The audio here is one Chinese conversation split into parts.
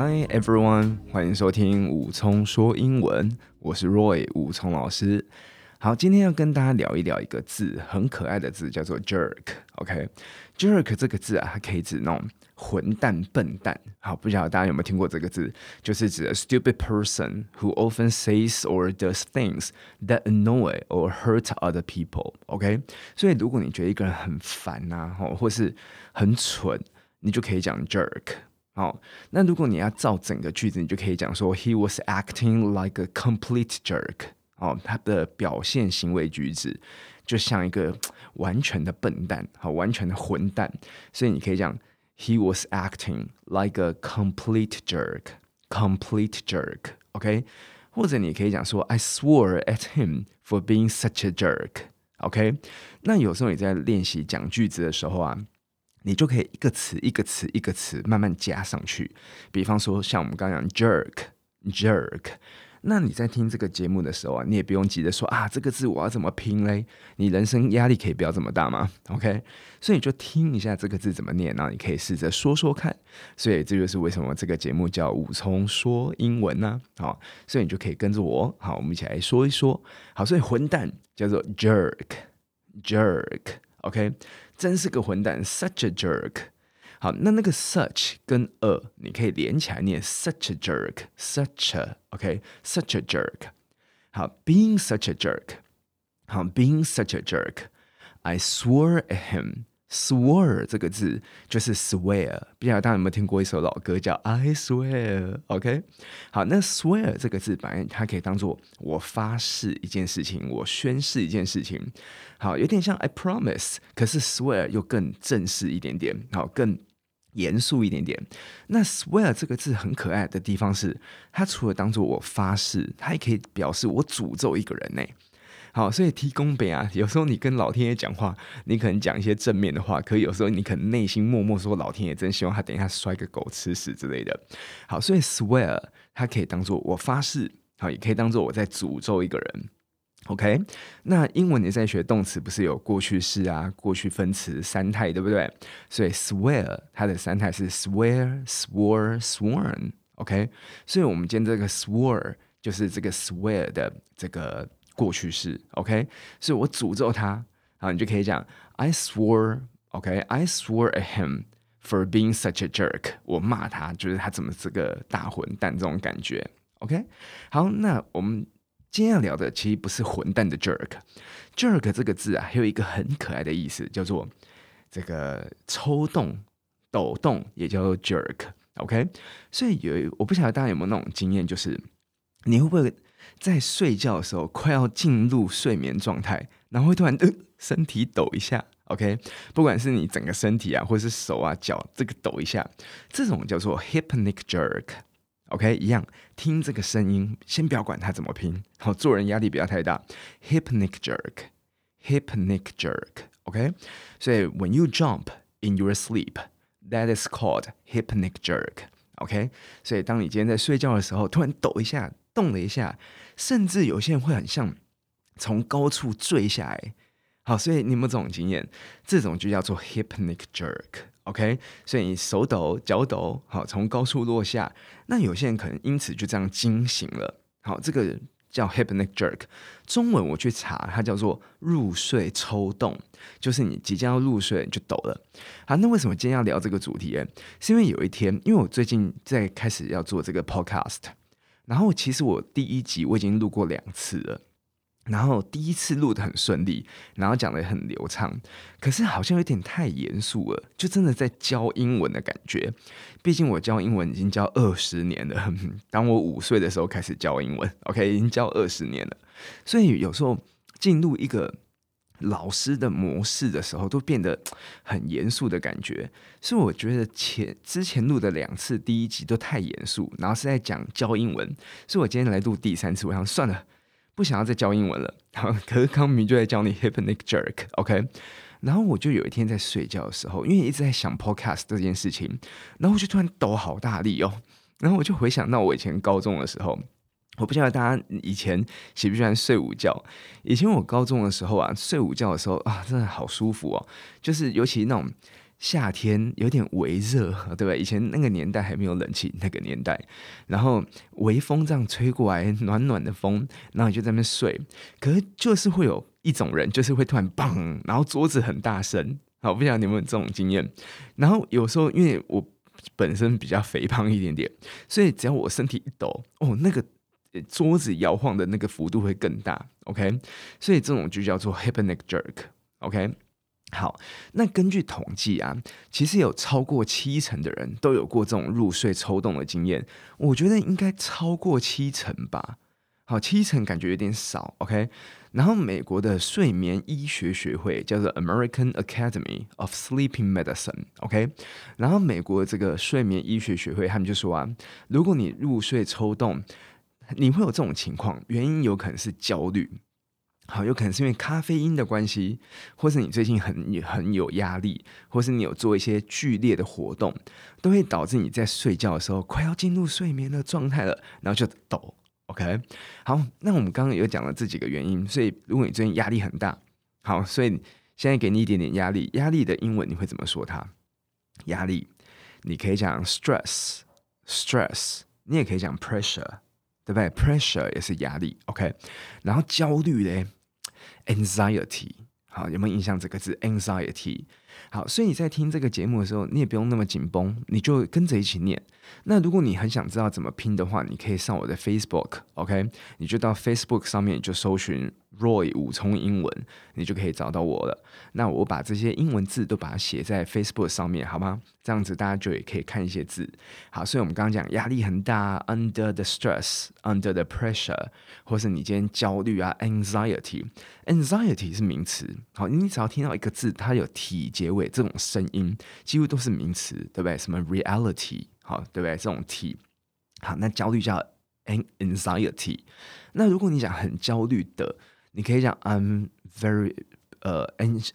Hi everyone，欢迎收听武聪说英文，我是 Roy 武聪老师。好，今天要跟大家聊一聊一个字，很可爱的字，叫做 jerk。OK，jerk 这个字啊，它可以指那种混蛋、笨蛋。好，不晓得大家有没有听过这个字，就是指 a stupid person who often says or does things that annoy or hurt other people。OK，所以如果你觉得一个人很烦呐，或是很蠢，你就可以讲 jerk。好，那如果你要造整个句子，你就可以讲说，He was acting like a complete jerk。哦，他的表现、行为举止就像一个完全的笨蛋，好，完全的混蛋。所以你可以讲，He was acting like a complete jerk，complete jerk。OK，或者你可以讲说，I swore at him for being such a jerk。OK，那有时候你在练习讲句子的时候啊。 你就可以一个词一个词一个词慢慢加上去，比方说像我们刚刚讲 jerk，jerk，那你在听这个节目的时候啊，你也不用急着说啊，这个字我要怎么拼嘞？你人生压力可以不要这么大吗？OK，所以你就听一下这个字怎么念，然后你可以试着说说看。所以这就是为什么这个节目叫武聪说英文呢？好，所以你就可以跟着我，好，我们一起来说一说。好，所以混蛋叫做 jerk jerk jerk，jerk，OK。真是个混蛋，such a jerk。好，那那个 such 跟 a 你可以连起来念，such a jerk，such a，OK，such a jerk。好，being such a jerk。好，being such a jerk。I swore at him。 Swear 这个字就是 swear，不知道大家有没有听过一首老歌叫 I swear，OK？好，那 swear 这个字本来它可以当做我发誓一件事情，我宣誓一件事情，好，有点像 I promise，可是 swear 又更正式一点点，好，更严肃一点点。那 swear 这个字很可爱的地方是，它除了当做我发誓，它也可以表示我诅咒一个人呢。好，所以提供本啊，有时候你跟老天爷讲话，你可能讲一些正面的话，可有时候你可能内心默默说，老天爷真希望他等一下摔个狗吃屎之类的。好，所以 swear 它可以当做我发誓，好，也可以当做我在诅咒一个人。OK，那英文你在学动词不是有过去式啊、过去分词三态，对不对？所以 swear 它的三态是 swear、swore、sworn。OK，所以我们今天这个 swore 就是这个 swear 的这个。过去式，OK，是我诅咒他，好，你就可以讲 I swore，OK，I swore at him for being such a jerk。我骂他，就是他怎么这个大混蛋这种感觉，OK。好，那我们今天要聊的其实不是混蛋的 jerk，jerk 这个字啊，还有一个很可爱的意思，叫做这个抽动、抖动，也叫做 jerk，OK。所以有，我不晓得大家有没有那种经验，就是你会不会？在睡觉的时候，快要进入睡眠状态，然后会突然呃身体抖一下，OK，不管是你整个身体啊，或是手啊脚这个抖一下，这种叫做 hypnic jerk，OK，一样听这个声音，先不要管它怎么拼，好，做人压力不要太大，hypnic jerk，hypnic jerk，OK，所以 when you jump in your sleep，that is called hypnic jerk，OK，所以当你今天在睡觉的时候，突然抖一下。动了一下，甚至有些人会很像从高处坠下来。好，所以你有没有这种经验？这种就叫做 hypnic jerk，OK？所以你手抖、脚抖，好，从高处落下。那有些人可能因此就这样惊醒了。好，这个叫 hypnic jerk。中文我去查，它叫做入睡抽动，就是你即将要入睡就抖了。好，那为什么今天要聊这个主题？是因为有一天，因为我最近在开始要做这个 podcast。然后其实我第一集我已经录过两次了，然后第一次录得很顺利，然后讲得很流畅，可是好像有点太严肃了，就真的在教英文的感觉。毕竟我教英文已经教二十年了，当我五岁的时候开始教英文，OK，已经教二十年了，所以有时候进入一个。老师的模式的时候都变得 很严肃的感觉，所以我觉得前之前录的两次第一集都太严肃，然后是在讲教英文，所以我今天来录第三次，我想算了，不想要再教英文了。然 后可是康明就在教你 hypnic jerk，OK？然后我就有一天在睡觉的时候，因为一直在想 podcast 这件事情，然后我就突然抖好大力哦，然后我就回想到我以前高中的时候。我不知道大家以前喜不喜欢睡午觉。以前我高中的时候啊，睡午觉的时候啊，真的好舒服哦。就是尤其那种夏天有点微热，对吧？以前那个年代还没有冷气，那个年代，然后微风这样吹过来，暖暖的风，然后你就在那边睡。可是就是会有一种人，就是会突然砰，然后桌子很大声。好，不晓得你有没有这种经验？然后有时候因为我本身比较肥胖一点点，所以只要我身体一抖，哦，那个桌子摇晃的那个幅度会更大。OK，所以这种就叫做 hypnic jerk。OK。好，那根据统计啊，其实有超过七成的人都有过这种入睡抽动的经验。我觉得应该超过七成吧。好，七成感觉有点少，OK。然后美国的睡眠医学学会叫做 American Academy of Sleeping Medicine，OK。然后美国这个睡眠医学学会他们就说啊，如果你入睡抽动，你会有这种情况，原因有可能是焦虑。好，有可能是因为咖啡因的关系，或是你最近很很有压力，或是你有做一些剧烈的活动，都会导致你在睡觉的时候快要进入睡眠的状态了，然后就抖。OK，好，那我们刚刚有讲了这几个原因，所以如果你最近压力很大，好，所以现在给你一点点压力，压力的英文你会怎么说它？压力，你可以讲 stress，stress，你也可以讲 pressure，对不对？pressure 也是压力。OK，然后焦虑嘞？Anxiety，好，有没有印象这个字？Anxiety，好，所以你在听这个节目的时候，你也不用那么紧绷，你就跟着一起念。那如果你很想知道怎么拼的话，你可以上我的 Facebook，OK，你就到 Facebook 上面就搜寻。Roy 武聪英文，你就可以找到我了。那我把这些英文字都把它写在 Facebook 上面，好吗？这样子大家就也可以看一些字。好，所以我们刚刚讲压力很大，under the stress，under the pressure，或是你今天焦虑啊，anxiety，anxiety 是名词。好，你只要听到一个字，它有 t 结尾这种声音，几乎都是名词，对不对？什么 reality，好，对不对？这种 t，好，那焦虑叫 anxiety。那如果你讲很焦虑的。你可以讲 I'm very 呃、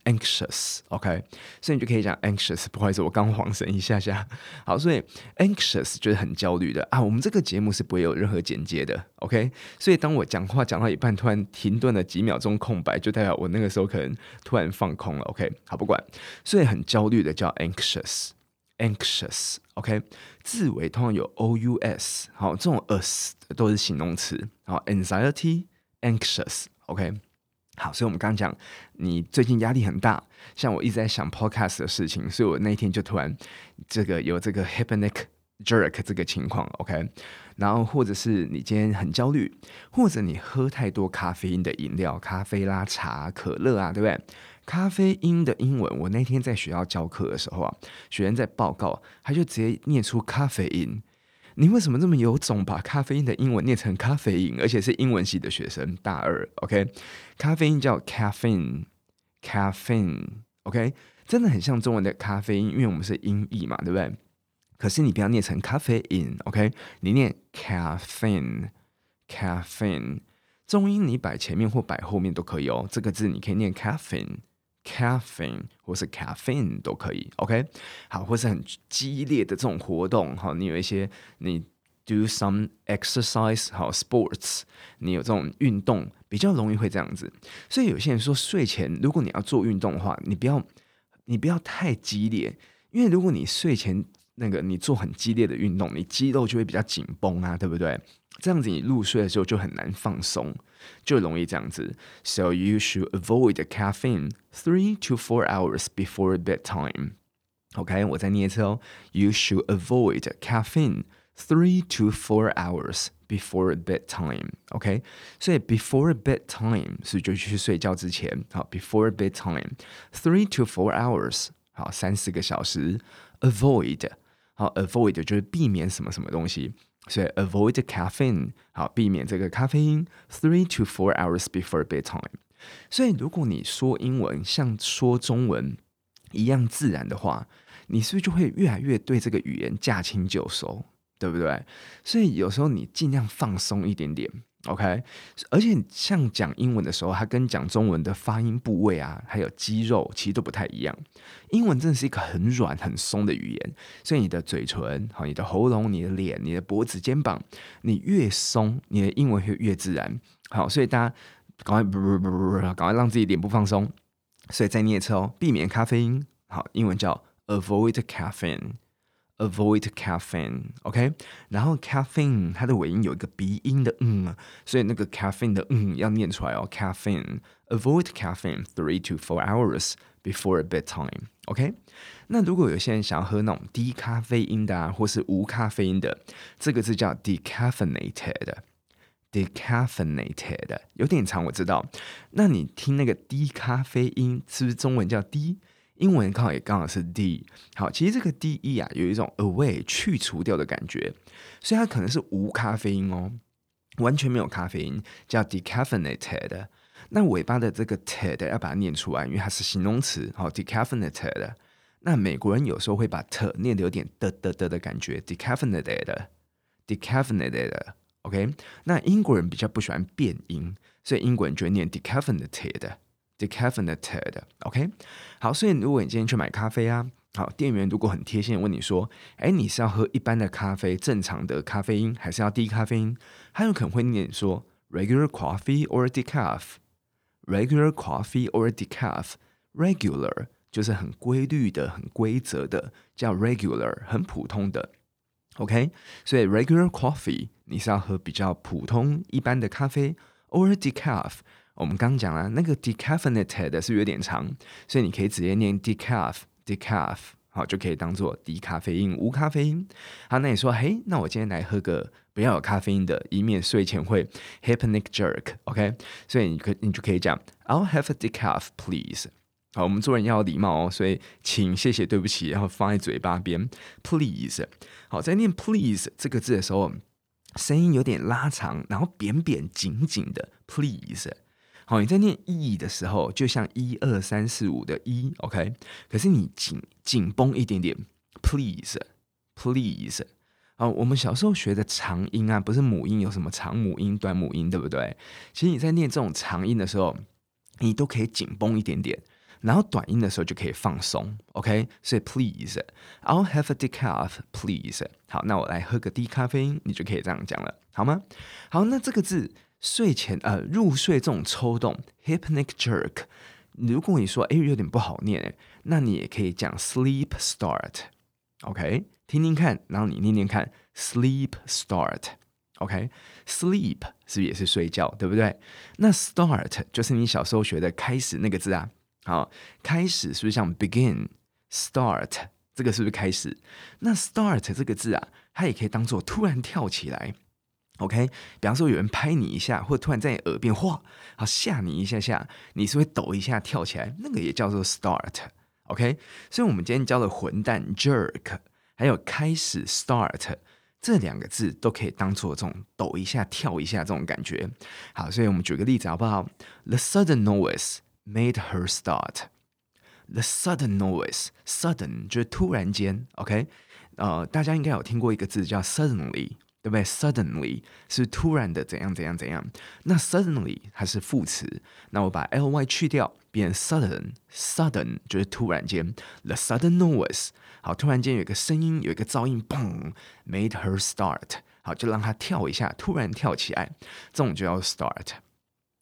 anxious，OK 所以你就可以讲 anxious。不好意思，我刚晃神一下下。好，所以 anxious 就是很焦虑的啊。我们这个节目是不会有任何剪接的，OK。所以当我讲话讲到一半，突然停顿了几秒钟空白，就代表我那个时候可能突然放空了，OK。好，不管，所以很焦虑的叫 anxious，anxious，OK。字尾通常有 o-u-s，好，这种 us 都是形容词。好，anxiety，anxious。OK，好，所以我们刚讲，你最近压力很大，像我一直在想 Podcast 的事情，所以我那一天就突然这个有这个 hip and neck jerk 这个情况，OK，然后或者是你今天很焦虑，或者你喝太多咖啡因的饮料，咖啡啦、茶、可乐啊，对不对？咖啡因的英文，我那天在学校教课的时候啊，学员在报告，他就直接念出咖啡因。你为什么这么有种把咖啡因的英文念成咖啡因，而且是英文系的学生，大二，OK？咖啡因叫 caffeine，caffeine，OK？真的很像中文的咖啡因，因为我们是音译嘛，对不对？可是你不要念成咖啡因，OK？你念 caffeine，caffeine，重音你摆前面或摆后面都可以哦。这个字你可以念 caffeine。Caffeine 或是 caffeine 都可以，OK，好，或是很激烈的这种活动，哈，你有一些你 do some exercise，好，sports，你有这种运动，比较容易会这样子。所以有些人说睡前如果你要做运动的话，你不要你不要太激烈，因为如果你睡前那个你做很激烈的运动，你肌肉就会比较紧绷啊，对不对？这样子你入睡的时候就很难放松，就容易这样子。So you should avoid caffeine three to four hours before bedtime. OK，我再念一次哦。You should avoid caffeine three to four hours before bedtime. OK，所以 before bedtime 是就去睡觉之前。好，before bedtime three to four hours，好，三四个小时。Avoid，好，avoid 就是避免什么什么东西。所以 avoid caffeine，好，避免这个咖啡因。Three to four hours before bedtime。所以如果你说英文像说中文一样自然的话，你是不是就会越来越对这个语言驾轻就熟，对不对？所以有时候你尽量放松一点点。OK，而且像讲英文的时候，它跟讲中文的发音部位啊，还有肌肉其实都不太一样。英文真的是一个很软很松的语言，所以你的嘴唇、好，你的喉咙、你的脸、你的脖子、肩膀，你越松，你的英文会越自然。好，所以大家赶快不不不不不，赶快让自己脸部放松。所以再念一次哦，避免咖啡因。好，英文叫 avoid caffeine。Avoid caffeine，OK，、然后 caffeine 它的尾音有一个鼻音的嗯，所以那个 caffeine 的嗯要念出来哦。Caffeine，avoid caffeine three to four hours before bedtime，OK。那如果有些人想要喝那种低咖啡因的啊，或是无咖啡因的，这个字叫 decaffeinated，decaffeinated，有点长我知道。那你听那个低咖啡因，是不是中文叫低？英文刚好也刚好是 D，好，其实这个 D E 啊，有一种 away 去除掉的感觉，所以它可能是无咖啡因哦，完全没有咖啡因，叫 decaffeinated。那尾巴的这个 ted 要把它念出来，因为它是形容词，好，decaffeinated。那美国人有时候会把 t 念的有点的的的的感觉，decaffeinated，decaffeinated，OK。那英国人比较不喜欢变音，所以英国人就会念 decaffeinated。Decaffeinated，OK，好，所以如果你今天去买咖啡啊，好，店员如果很贴心的问你说，哎，你是要喝一般的咖啡，正常的咖啡因，还是要低咖啡因？他有可能会念说 regular coffee or decaf，regular coffee or decaf，regular 就是很规律的、很规则的，叫 regular，很普通的，OK，所以 regular coffee 你是要喝比较普通一般的咖啡，or decaf。我们刚讲了那个 decaffeinated 是有点长，所以你可以直接念 decaf decaf，好，就可以当做低咖啡因、无咖啡因。好，那你说，嘿，那我今天来喝个不要有咖啡因的，以免睡前会 hypnic jerk，OK？所以你可你就可以讲 I'll have a decaf please。好，我们做人要有礼貌哦，所以请、谢谢、对不起，然后放在嘴巴边 please。好，在念 please 这个字的时候，声音有点拉长，然后扁扁紧紧的 please。好，你在念 e 的时候，就像一二三四五的一，OK。可是你紧紧绷一点点，please，please。啊，我们小时候学的长音啊，不是母音有什么长母音、短母音，对不对？其实你在念这种长音的时候，你都可以紧绷一点点，然后短音的时候就可以放松，OK。所以 please，I'll have a decaf, please。好，那我来喝个低咖啡，你就可以这样讲了，好吗？好，那这个字。睡前呃入睡这种抽动 hypnic jerk，如果你说哎有点不好念，那你也可以讲 sleep start，OK，听听看，然后你念念看 sleep start，OK，sleep 是不是也是睡觉，对不对？那 start 就是你小时候学的开始那个字啊，好，开始是不是像 begin start 这个是不是开始？那 start 这个字啊，它也可以当做突然跳起来。OK，比方说有人拍你一下，或突然在你耳边哗，好吓你一下下，你是会抖一下跳起来，那个也叫做 start。OK，所以我们今天教的混蛋 jerk，还有开始 start 这两个字都可以当做这种抖一下、跳一下这种感觉。好，所以我们举个例子好不好？The sudden noise made her start. The sudden noise, sudden 就是突然间。OK，呃，大家应该有听过一个字叫 suddenly。对不对？Suddenly 是突然的，怎样怎样怎样。那 suddenly 它是副词，那我把 ly 去掉，变 sudden，sudden 就是突然间。The sudden noise，好，突然间有一个声音，有一个噪音，嘣，made her start，好，就让她跳一下，突然跳起来，这种就叫 start。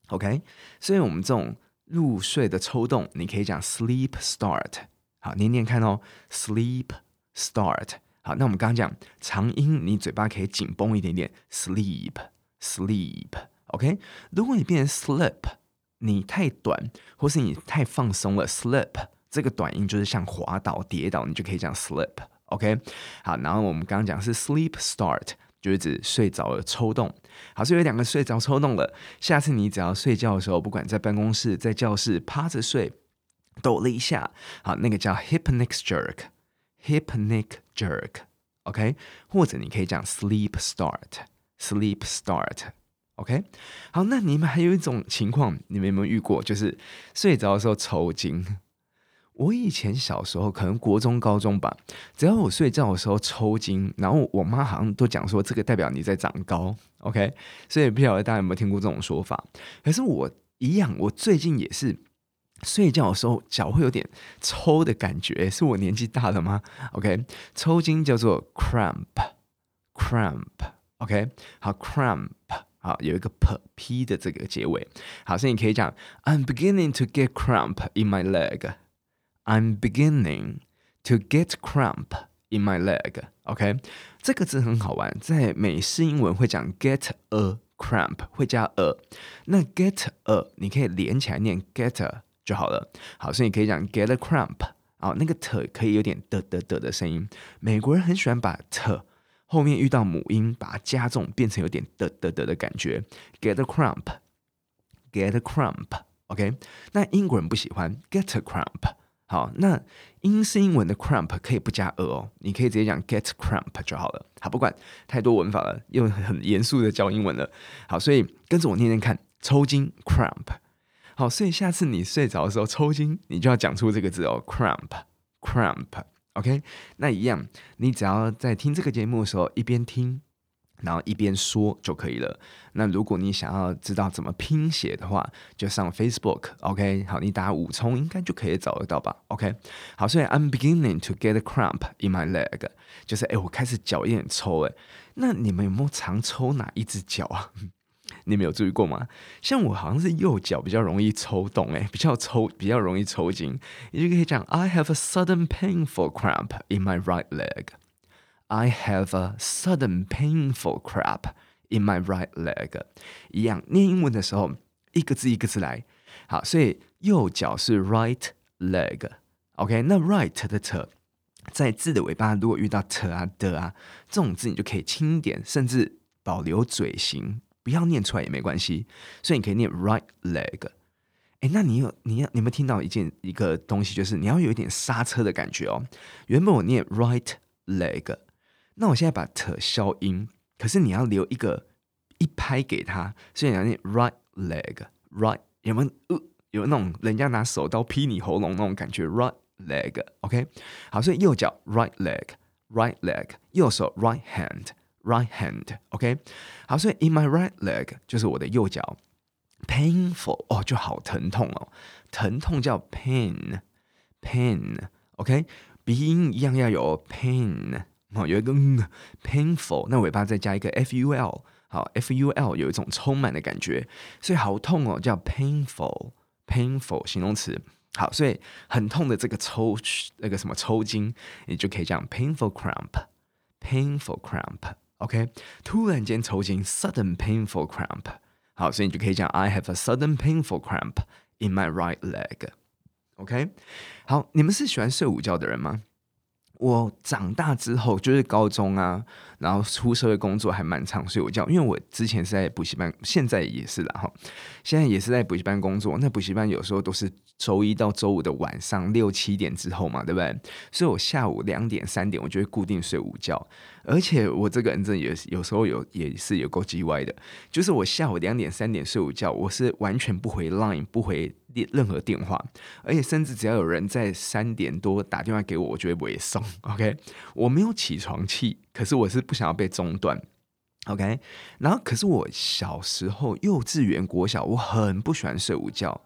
OK，所以我们这种入睡的抽动，你可以讲 sleep start，好，念念看哦，sleep start。好，那我们刚刚讲长音，你嘴巴可以紧绷一点点，sleep，sleep，OK。如果你变成 slip，你太短，或是你太放松了，slip 这个短音就是像滑倒、跌倒，你就可以讲 slip，OK。好，然后我们刚刚讲是 sleep start，就是指睡着了抽动。好，所以有两个睡着抽动了。下次你只要睡觉的时候，不管在办公室、在教室趴着睡，抖了一下，好，那个叫 hypnic jerk。Hypnic jerk，OK，或者你可以讲 sleep start，sleep start，OK 好，那你们还有一种情况，你们有没有遇过？就是睡着的时候抽筋。我以前小时候，可能国中、高中吧，只要我睡觉的时候抽筋，然后我妈好像都讲说这个代表你在长高，OK，所以不晓得大家有没有听过这种说法？可是我一样，我最近也是。睡觉的时候脚会有点抽的感觉，是我年纪大了吗？OK，抽筋叫做 cramp，cramp，OK，好 cramp，好有一个 p p 的这个结尾，好，所以你可以讲 I'm beginning to get cramp in my leg，I'm beginning to get cramp in my leg。OK，这个字很好玩，在美式英文会讲 get a cramp，会加 a。那 get a 你可以连起来念 get a 就好了。好，所以你可以讲 get a cramp。啊，那个 t 可以有点的的的的声音。美国人很喜欢把 t 后面遇到母音，把它加重，变成有点的的的的感觉。get a cramp，get a cramp。OK，那英国人不喜欢 get a cramp。好，那英式英文的 cramp 可以不加 a 哦，你可以直接讲 get cramp 就好了。好，不管太多文法了，又很严肃的教英文了。好，所以跟着我念念看，抽筋 cramp。好，所以下次你睡着的时候抽筋，你就要讲出这个字哦，cramp，cramp。OK，那一样，你只要在听这个节目的时候一边听。然后一边说就可以了。那如果你想要知道怎么拼写的话，就上 Facebook，OK，好，你打五冲应该就可以找得到吧，OK。好，所以 I'm beginning to get a cramp in my leg，就是哎，我开始脚有点抽哎。那你们有没有常抽哪一只脚啊？你们有注意过吗？像我好像是右脚比较容易抽动哎，比较抽比较容易抽筋，你就可以讲 I have a sudden painful cramp in my right leg。I have a sudden painful cramp in my right leg。一样念英文的时候，一个字一个字来。好，所以右脚是 right leg。OK，那 right 的 t 在字的尾巴，如果遇到 t 啊的啊这种字，你就可以轻一点，甚至保留嘴型，不要念出来也没关系。所以你可以念 right leg。哎，那你有你要你有没有听到一件一个东西，就是你要有一点刹车的感觉哦。原本我念 right leg。那我现在把 t 消音，可是你要留一个一拍给他，所以你要念 right leg，right 有没有？有那种人家拿手刀劈你喉咙那种感觉，right leg，OK？好，所以右脚 right leg，right leg，右手 right hand Right hand，OK？好，所以 in my right leg 就是我的右脚，painful 哦，就好疼痛哦，疼痛叫 pain，pain，OK？鼻音一样要有 pain。哦，有一个嗯，painful，那尾巴再加一个 f u l，好，f u l 有一种充满的感觉，所以好痛哦，叫 painful，painful 形容词。好，所以很痛的这个抽那个什么抽筋，你就可以讲 painful cramp，painful cramp OK，突然间抽筋，sudden painful cramp。好，所以你就可以讲 I have a sudden painful cramp in my right leg，OK。好，你们是喜欢睡午觉的人吗？我长大之后就是高中啊，然后出社会工作还蛮常睡午觉，因为我之前是在补习班，现在也是啦哈，现在也是在补习班工作。那补习班有时候都是周一到周五的晚上六七点之后嘛，对不对？所以我下午两点三点我就会固定睡午觉，而且我这个人真的也有时候有也是有够叽歪的，就是我下午两点三点睡午觉，我是完全不回 Line 不回。任何电话，而且甚至只要有人在三点多打电话给我，我就会不会送。OK，我没有起床气，可是我是不想要被中断。OK，然后可是我小时候幼稚园、国小，我很不喜欢睡午觉。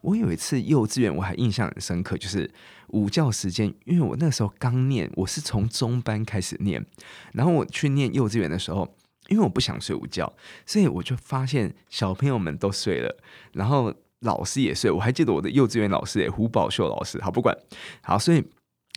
我有一次幼稚园我还印象很深刻，就是午觉时间，因为我那时候刚念，我是从中班开始念，然后我去念幼稚园的时候，因为我不想睡午觉，所以我就发现小朋友们都睡了，然后。老师也睡，我还记得我的幼稚园老师诶，胡宝秀老师。好，不管好，所以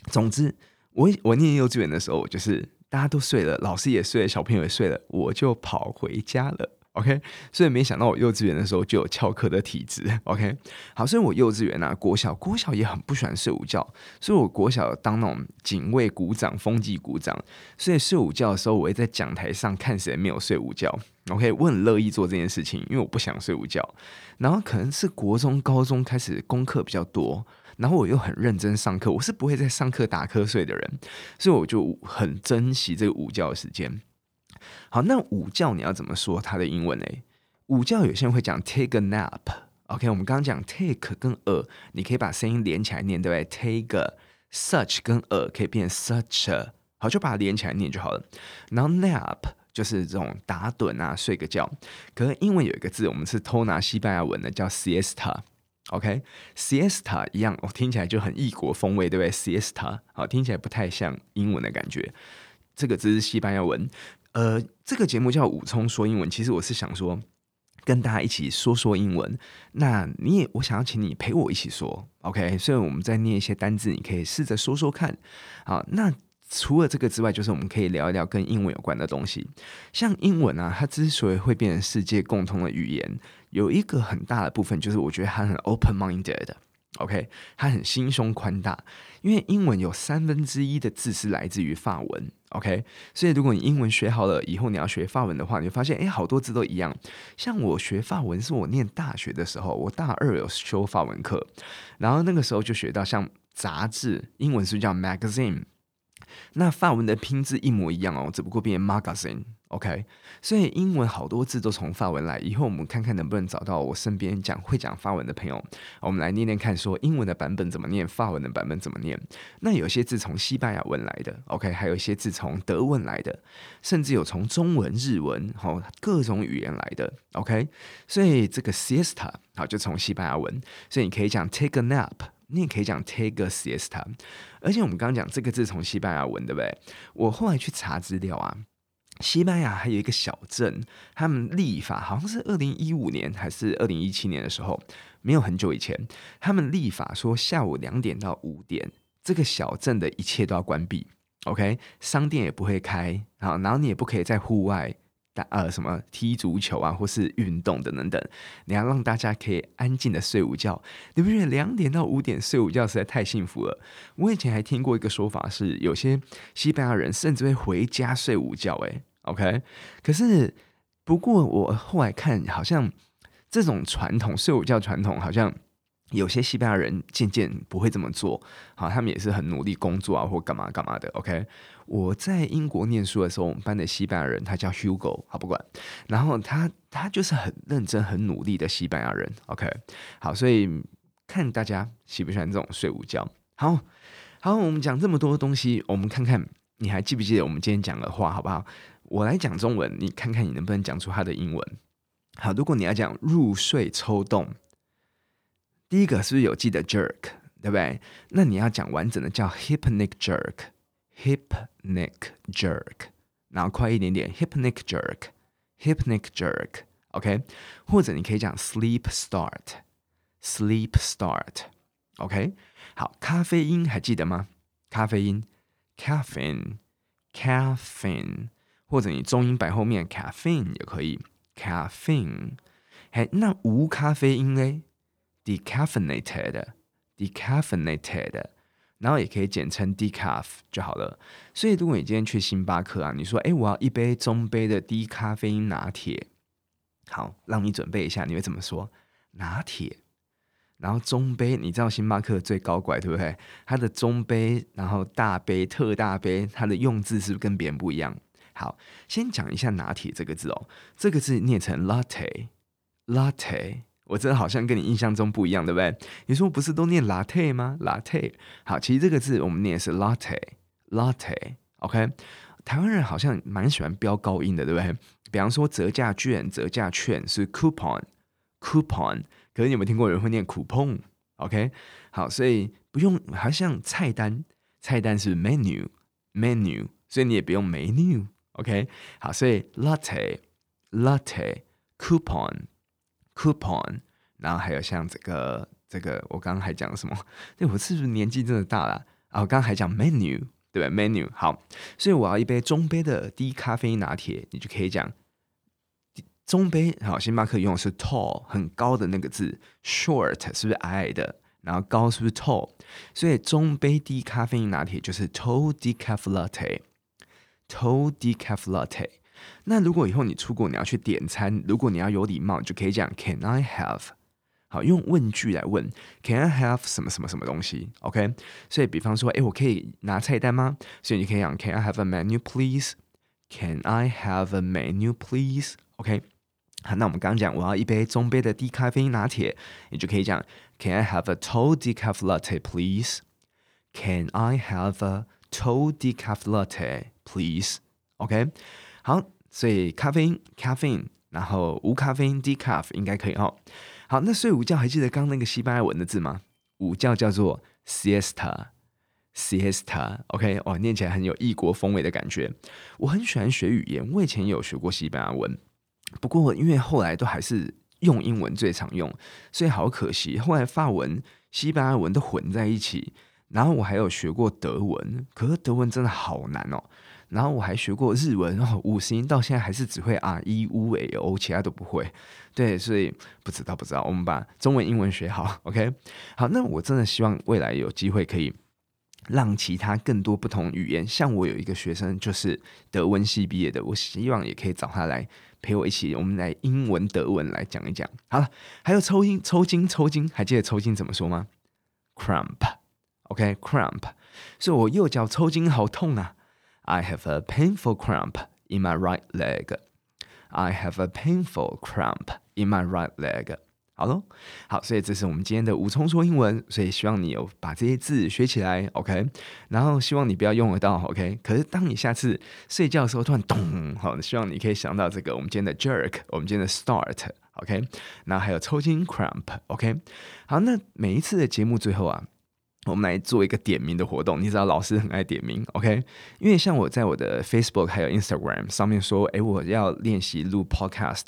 总之，我我念幼稚园的时候，我就是大家都睡了，老师也睡了，小朋友也睡了，我就跑回家了。OK，所以没想到我幼稚园的时候就有翘课的体质。OK，好，所以我幼稚园啊，国小国小也很不喜欢睡午觉，所以我国小当那种警卫股长、风纪股长，所以睡午觉的时候，我会在讲台上看谁没有睡午觉。OK，我很乐意做这件事情，因为我不想睡午觉。然后可能是国中、高中开始功课比较多，然后我又很认真上课，我是不会在上课打瞌睡的人，所以我就很珍惜这个午觉的时间。好，那午觉你要怎么说它的英文呢？午觉有些人会讲 take a nap。OK，我们刚刚讲 take 跟 a，你可以把声音连起来念，对不对？take a, such 跟 a 可以变 such a，好，就把它连起来念就好了。然后 nap 就是这种打盹啊，睡个觉。可是英文有一个字，我们是偷拿西班牙文的，叫 siesta。OK，siesta 一样，哦，听起来就很异国风味，对不对？siesta 好，听起来不太像英文的感觉。这个字是西班牙文。呃，这个节目叫武聪说英文。其实我是想说，跟大家一起说说英文。那你也，我想要请你陪我一起说，OK？所以我们在念一些单字，你可以试着说说看。好，那除了这个之外，就是我们可以聊一聊跟英文有关的东西。像英文啊，它之所以会变成世界共通的语言，有一个很大的部分就是我觉得它很 open-minded，OK，它很心胸宽大，因为英文有三分之一的字是来自于法文。OK，所以如果你英文学好了，以后你要学法文的话，你会发现，哎，好多字都一样。像我学法文是我念大学的时候，我大二有修法文课，然后那个时候就学到像杂志，英文是是叫 magazine？那法文的拼字一模一样哦，只不过变 magazine。OK，所以英文好多字都从法文来。以后我们看看能不能找到我身边讲会讲法文的朋友，我们来念念看，说英文的版本怎么念，法文的版本怎么念。那有些字从西班牙文来的，OK，还有一些字从德文来的，甚至有从中文、日文，好各种语言来的，OK。所以这个 siesta 好就从西班牙文，所以你可以讲 take a nap，你也可以讲 take a siesta。而且我们刚刚讲这个字从西班牙文，对不对？我后来去查资料啊。西班牙还有一个小镇，他们立法好像是二零一五年还是二零一七年的时候，没有很久以前，他们立法说下午两点到五点，这个小镇的一切都要关闭，OK，商店也不会开，好，然后你也不可以在户外打呃什么踢足球啊，或是运动的等等，你要让大家可以安静的睡午觉。你不觉得两点到五点睡午觉实在太幸福了？我以前还听过一个说法是，有些西班牙人甚至会回家睡午觉，诶。OK，可是不过我后来看，好像这种传统睡午觉传统，好像有些西班牙人渐渐不会这么做。好，他们也是很努力工作啊，或干嘛干嘛的。OK，我在英国念书的时候，我们班的西班牙人他叫 Hugo，好不管，然后他他就是很认真、很努力的西班牙人。OK，好，所以看大家喜不喜欢这种睡午觉。好好，我们讲这么多东西，我们看看你还记不记得我们今天讲的话，好不好？我来讲中文，你看看你能不能讲出它的英文。好，如果你要讲入睡抽动，第一个是不是有记得 jerk，对不对？那你要讲完整的叫 hypnic jerk，hypnic jerk，然后快一点点 hypnic jerk，hypnic jerk，OK？或者你可以讲 sleep start，sleep start，OK？好，咖啡因还记得吗？咖啡因，caffeine，caffeine。或者你中音摆后面 caffeine 也可以 caffeine，嘿，那无咖啡因嘞？decaffeinated，decaffeinated，然后也可以简称 decaf 就好了。所以如果你今天去星巴克啊，你说哎，我要一杯中杯的低咖啡因拿铁，好，让你准备一下，你会怎么说？拿铁，然后中杯，你知道星巴克最高怪对不对？它的中杯，然后大杯、特大杯，它的用字是不是跟别人不一样？好，先讲一下拿铁这个字哦，这个字念成 latte，latte，我真的好像跟你印象中不一样，对不对？你说不是都念 latte 吗？latte，好，其实这个字我们念的是 latte，latte，OK，台湾人好像蛮喜欢飙高音的，对不对？比方说折价券，折价券是 coupon，coupon，可是你有没有听过有人会念 coupon？OK，好，所以不用，好像菜单，菜单是 menu，menu，所以你也不用 menu。OK，好，所以 latte，latte，coupon Coupon，然后还有像这个这个，我刚刚还讲什么？对，我是不是年纪真的大了啊？我刚刚还讲 menu，对吧？menu，好，所以我要一杯中杯的低咖啡拿铁，你就可以讲中杯。好，星巴克用的是 tall，很高的那个字，short 是不是矮矮的？然后高是不是 tall？所以中杯低咖啡拿铁就是 tall decaf latte。Tall decaf latte。那如果以后你出国，你要去点餐，如果你要有礼貌，你就可以讲 Can I have？好，用问句来问 Can I have 什么什么什么东西？OK。所以比方说，诶，我可以拿菜单吗？所以你可以讲 Can I have a menu please？Can I have a menu please？OK。好，那我们刚刚讲我要一杯中杯的低咖啡拿铁，你就可以讲 Can I have a tall decaf latte please？Can I have a tall decaf latte please？OK 好，所以咖啡因 caffeine，然后无咖啡因 decaf 应该可以哦。好，那睡午觉还记得刚刚那个西班牙文的字吗？午觉叫做 siesta，siesta，OK，、哦，念起来很有异国风味的感觉。我很喜欢学语言，我以前有学过西班牙文，不过因为后来都还是用英文最常用，所以好可惜。后来法文、西班牙文都混在一起，然后我还有学过德文，可是德文真的好难哦。然后我还学过日文，然后五十音到现在还是只会 r e u a o，其他都不会。对，所以不知道不知道，我们把中文、英文学好，OK？好，那我真的希望未来有机会可以让其他更多不同语言，像我有一个学生就是德文系毕业的，我希望也可以找他来陪我一起，我们来英文、德文来讲一讲。好了，还有抽筋、抽筋、抽筋，还记得抽筋怎么说吗？Cramp，OK？Cramp，所以我右脚抽筋好痛啊。I have a painful cramp in my right leg. I have a painful cramp in my right leg. 好喽，好，所以这是我们今天的五重说英文，所以希望你有把这些字学起来，OK？然后希望你不要用得到，OK？可是当你下次睡觉的时候突然咚，好，希望你可以想到这个我们今天的 jerk，我们今天的 start，OK？然后还有抽筋 cramp，OK？好，那每一次的节目最后啊。我们来做一个点名的活动，你知道老师很爱点名，OK？因为像我在我的 Facebook 还有 Instagram 上面说，哎，我要练习录 Podcast，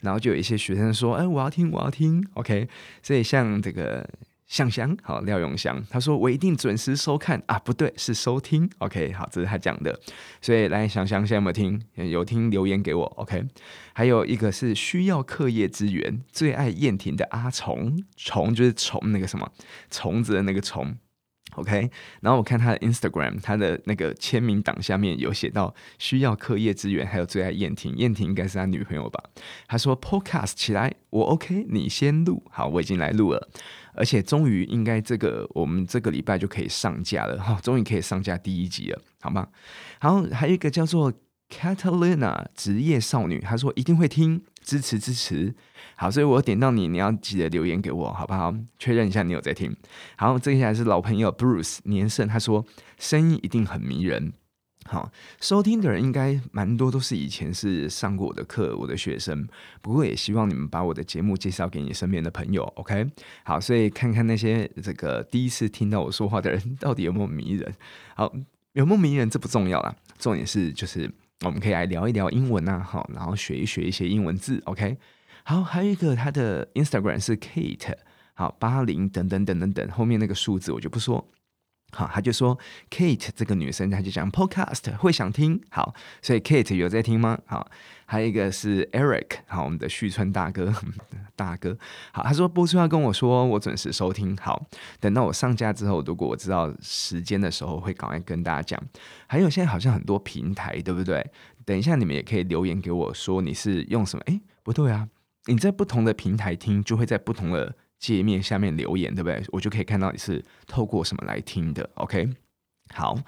然后就有一些学生说，哎，我要听，我要听，OK？所以像这个。香香，好，廖永祥，他说我一定准时收看。啊，不对，是收听，OK，好，这是他讲的，所以来香香，现在有没有听？有听留言给我，OK，还有一个是需要课业资源，最爱燕婷的阿虫，虫就是虫那个什么虫子的那个虫。OK，然后我看他的 Instagram，他的那个签名档下面有写到需要课业资源，还有最爱燕婷，燕婷应该是他女朋友吧？他说 Podcast 起来，我 OK，你先录，好，我已经来录了，而且终于应该这个我们这个礼拜就可以上架了，哈，终于可以上架第一集了，好吗？好，还有一个叫做 Catalina 职业少女，她说一定会听，支持支持。好，所以我点到你，你要记得留言给我，好不好？确认一下你有在听。好，接下来是老朋友 Bruce 年胜，他说声音一定很迷人。好，收听的人应该蛮多，都是以前是上过我的课，我的学生。不过也希望你们把我的节目介绍给你身边的朋友，OK？好，所以看看那些这个第一次听到我说话的人，到底有没有迷人？好，有没有迷人这不重要啦，重点是就是我们可以来聊一聊英文啊，好，然后学一学一些英文字，OK？好，还有一个他的 Instagram 是 Kate，好，八零等等等等等，后面那个数字我就不说。好，他就说 Kate 这个女生，她就讲 Podcast 会想听。好，所以 Kate 有在听吗？好，还有一个是 Eric，好，我们的旭川大哥，大哥，好，他说播出要跟我说，我准时收听。好，等到我上架之后，如果我知道时间的时候，会赶快跟大家讲。还有现在好像很多平台，对不对？等一下你们也可以留言给我说你是用什么？诶，不对啊。你在不同的平台听，就会在不同的界面下面留言，对不对？我就可以看到你是透过什么来听的。OK，好，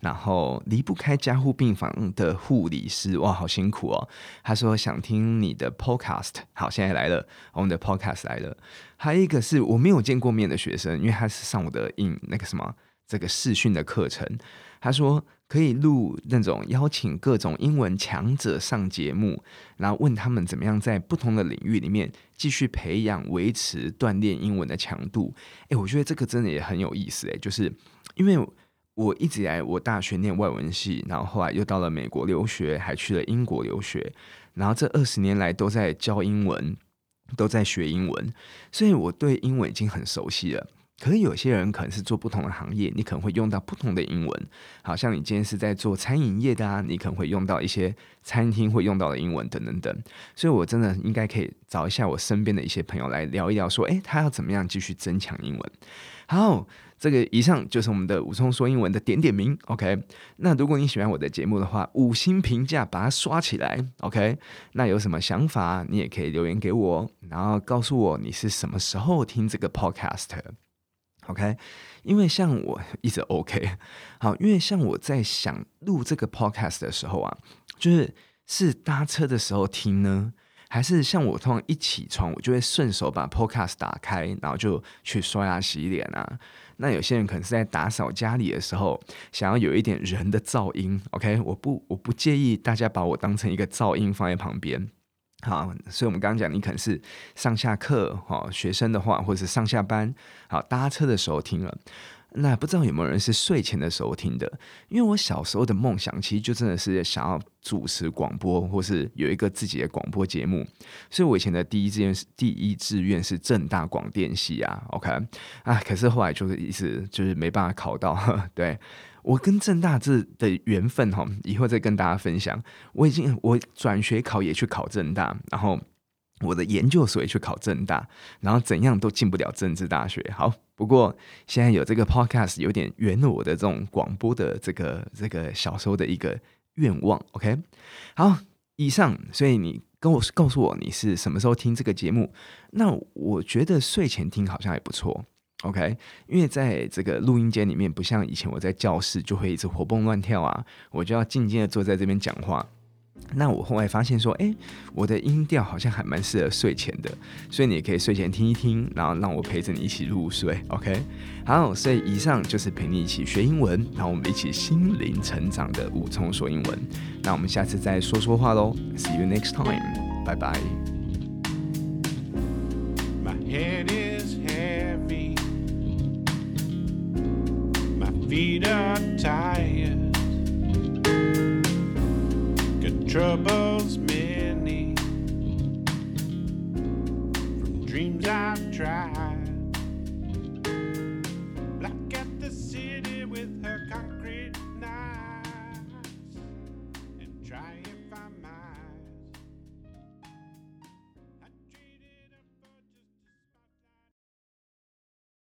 然后离不开加护病房的护理师，哇，好辛苦哦。他说想听你的 Podcast，好，现在来了，我们的 Podcast 来了。还有一个是我没有见过面的学生，因为他是上我的英那个什么这个视讯的课程，他说。可以录那种邀请各种英文强者上节目，然后问他们怎么样在不同的领域里面继续培养、维持、锻炼英文的强度。诶，我觉得这个真的也很有意思诶，就是因为我一直以来我大学念外文系，然后后来又到了美国留学，还去了英国留学，然后这二十年来都在教英文，都在学英文，所以我对英文已经很熟悉了。可是有些人可能是做不同的行业，你可能会用到不同的英文。好像你今天是在做餐饮业的啊，你可能会用到一些餐厅会用到的英文等等等。所以我真的应该可以找一下我身边的一些朋友来聊一聊，说，诶，他要怎么样继续增强英文？好，这个以上就是我们的武聪说英文的点点名。OK，那如果你喜欢我的节目的话，五星评价把它刷起来。OK，那有什么想法，你也可以留言给我，然后告诉我你是什么时候听这个 Podcast。OK，因为像我一直 OK，好，因为像我在想录这个 Podcast 的时候啊，就是是搭车的时候听呢，还是像我通常一起床，我就会顺手把 Podcast 打开，然后就去刷牙洗脸啊。那有些人可能是在打扫家里的时候，想要有一点人的噪音，OK，我不我不介意大家把我当成一个噪音放在旁边。好，所以我们刚刚讲，你可能是上下课，哈，学生的话，或者是上下班，好，搭车的时候听了。那不知道有没有人是睡前的时候听的？因为我小时候的梦想其实就真的是想要主持广播，或是有一个自己的广播节目。所以我以前的第一志愿是第一志愿是正大广电系啊。OK 啊，可是后来就是一直就是没办法考到。对，我跟政大这的缘分哈，以后再跟大家分享。我已经我转学考也去考政大，然后。我的研究所也去考政大，然后怎样都进不了政治大学。好，不过现在有这个 podcast，有点圆了我的这种广播的这个这个小时候的一个愿望。OK，好，以上，所以你跟我告诉我你是什么时候听这个节目？那我觉得睡前听好像也不错。OK，因为在这个录音间里面，不像以前我在教室就会一直活蹦乱跳啊，我就要静静的坐在这边讲话。那我后来发现说，诶，我的音调好像还蛮适合睡前的，所以你也可以睡前听一听，然后让我陪着你一起入睡，OK？好，所以以上就是陪你一起学英文，然后我们一起心灵成长的五重说英文。那我们下次再说说话喽，See you next time，拜拜。My head feet are tired. Troubles many from dreams I've tried.